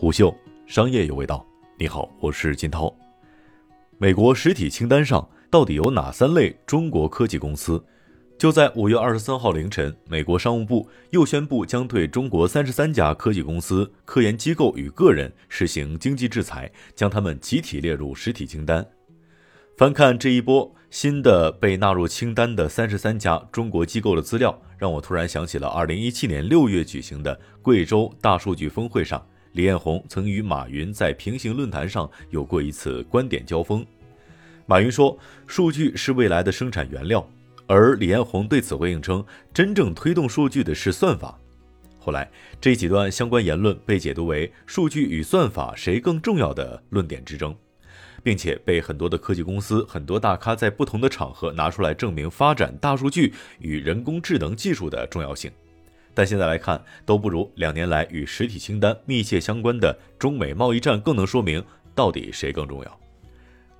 虎嗅商业有味道。你好，我是金涛。美国实体清单上到底有哪三类中国科技公司？就在五月二十三号凌晨，美国商务部又宣布将对中国三十三家科技公司、科研机构与个人实行经济制裁，将他们集体列入实体清单。翻看这一波新的被纳入清单的三十三家中国机构的资料，让我突然想起了二零一七年六月举行的贵州大数据峰会上。李彦宏曾与马云在平行论坛上有过一次观点交锋。马云说：“数据是未来的生产原料。”而李彦宏对此回应称：“真正推动数据的是算法。”后来，这几段相关言论被解读为数据与算法谁更重要的论点之争，并且被很多的科技公司、很多大咖在不同的场合拿出来证明发展大数据与人工智能技术的重要性。但现在来看，都不如两年来与实体清单密切相关的中美贸易战更能说明到底谁更重要。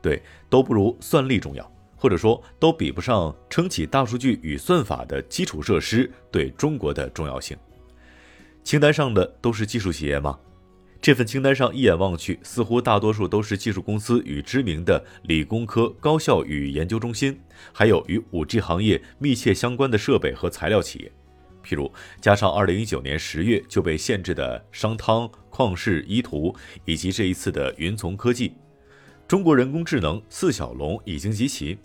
对，都不如算力重要，或者说都比不上撑起大数据与算法的基础设施对中国的重要性。清单上的都是技术企业吗？这份清单上一眼望去，似乎大多数都是技术公司与知名的理工科高校与研究中心，还有与 5G 行业密切相关的设备和材料企业。譬如，加上二零一九年十月就被限制的商汤、旷视、依图，以及这一次的云从科技，中国人工智能四小龙已经集齐。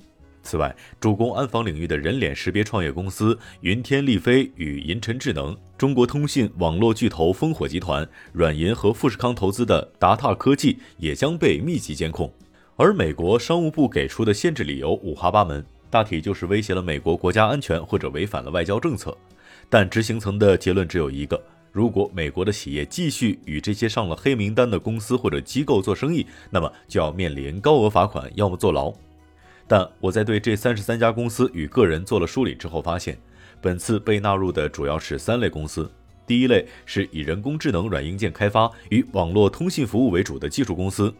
此外，主攻安防领域的人脸识别创业公司云天立飞与银尘智能，中国通信网络巨头烽火集团、软银和富士康投资的达闼科技也将被密集监控。而美国商务部给出的限制理由五花八门，大体就是威胁了美国国家安全或者违反了外交政策。但执行层的结论只有一个：如果美国的企业继续与这些上了黑名单的公司或者机构做生意，那么就要面临高额罚款，要么坐牢。但我在对这三十三家公司与个人做了梳理之后，发现本次被纳入的主要是三类公司。第一类是以人工智能软硬件开发与网络通信服务为主的技术公司。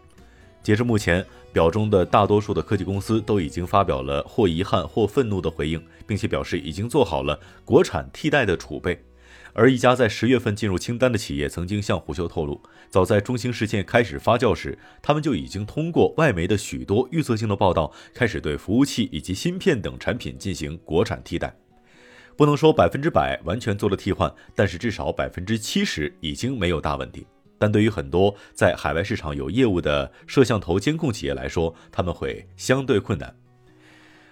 截至目前，表中的大多数的科技公司都已经发表了或遗憾或愤怒的回应，并且表示已经做好了国产替代的储备。而一家在十月份进入清单的企业曾经向虎嗅透露，早在中兴事件开始发酵时，他们就已经通过外媒的许多预测性的报道，开始对服务器以及芯片等产品进行国产替代。不能说百分之百完全做了替换，但是至少百分之七十已经没有大问题。但对于很多在海外市场有业务的摄像头监控企业来说，他们会相对困难。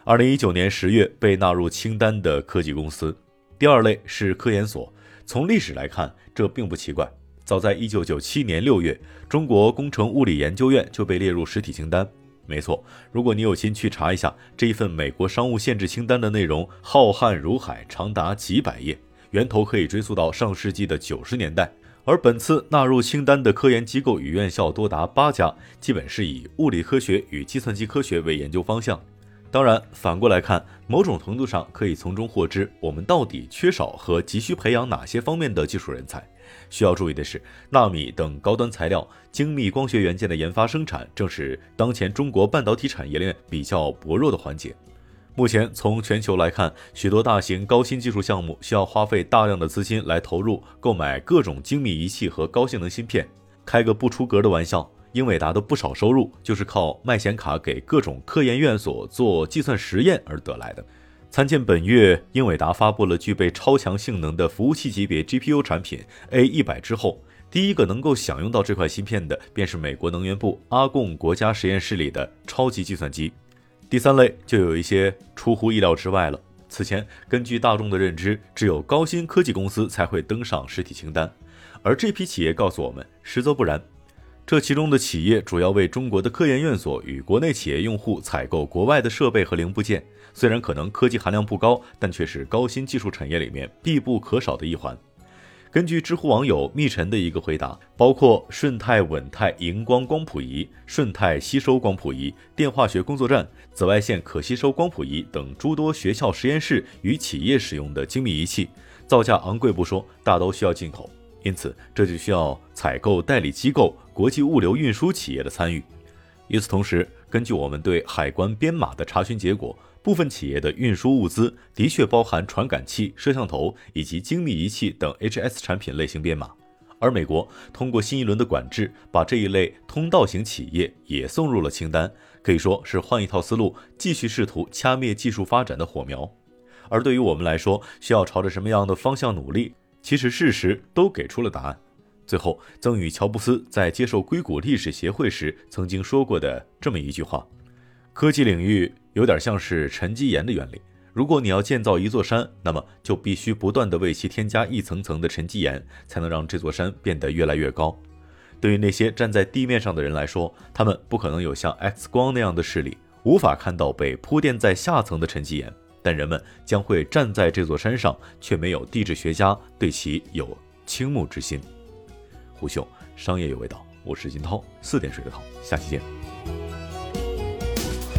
二零一九年十月被纳入清单的科技公司，第二类是科研所。从历史来看，这并不奇怪。早在一九九七年六月，中国工程物理研究院就被列入实体清单。没错，如果你有心去查一下这一份美国商务限制清单的内容，浩瀚如海，长达几百页，源头可以追溯到上世纪的九十年代。而本次纳入清单的科研机构与院校多达八家，基本是以物理科学与计算机科学为研究方向。当然，反过来看，某种程度上可以从中获知我们到底缺少和急需培养哪些方面的技术人才。需要注意的是，纳米等高端材料、精密光学元件的研发生产，正是当前中国半导体产业链比较薄弱的环节。目前，从全球来看，许多大型高新技术项目需要花费大量的资金来投入购买各种精密仪器和高性能芯片。开个不出格的玩笑，英伟达的不少收入就是靠卖显卡给各种科研院所做计算实验而得来的。参见本月英伟达发布了具备超强性能的服务器级别 GPU 产品 A 一百之后，第一个能够享用到这块芯片的，便是美国能源部阿贡国家实验室里的超级计算机。第三类就有一些出乎意料之外了。此前，根据大众的认知，只有高新科技公司才会登上实体清单，而这批企业告诉我们，实则不然。这其中的企业主要为中国的科研院所与国内企业用户采购国外的设备和零部件，虽然可能科技含量不高，但却是高新技术产业里面必不可少的一环。根据知乎网友密尘的一个回答，包括顺泰稳泰荧光光谱仪、顺泰吸收光谱仪、电化学工作站、紫外线可吸收光谱仪等诸多学校实验室与企业使用的精密仪器，造价昂贵不说，大都需要进口，因此这就需要采购代理机构、国际物流运输企业的参与。与此同时，根据我们对海关编码的查询结果。部分企业的运输物资的确包含传感器、摄像头以及精密仪器等 HS 产品类型编码，而美国通过新一轮的管制，把这一类通道型企业也送入了清单，可以说是换一套思路，继续试图掐灭技术发展的火苗。而对于我们来说，需要朝着什么样的方向努力？其实事实都给出了答案。最后，曾与乔布斯在接受硅谷历史协会时曾经说过的这么一句话：“科技领域有点像是沉积岩的原理。如果你要建造一座山，那么就必须不断地为其添加一层层的沉积岩，才能让这座山变得越来越高。对于那些站在地面上的人来说，他们不可能有像 X 光那样的视力，无法看到被铺垫在下层的沉积岩。但人们将会站在这座山上，却没有地质学家对其有倾慕之心。”胡秀商业有味道，我是金涛，四点水的涛，下期见。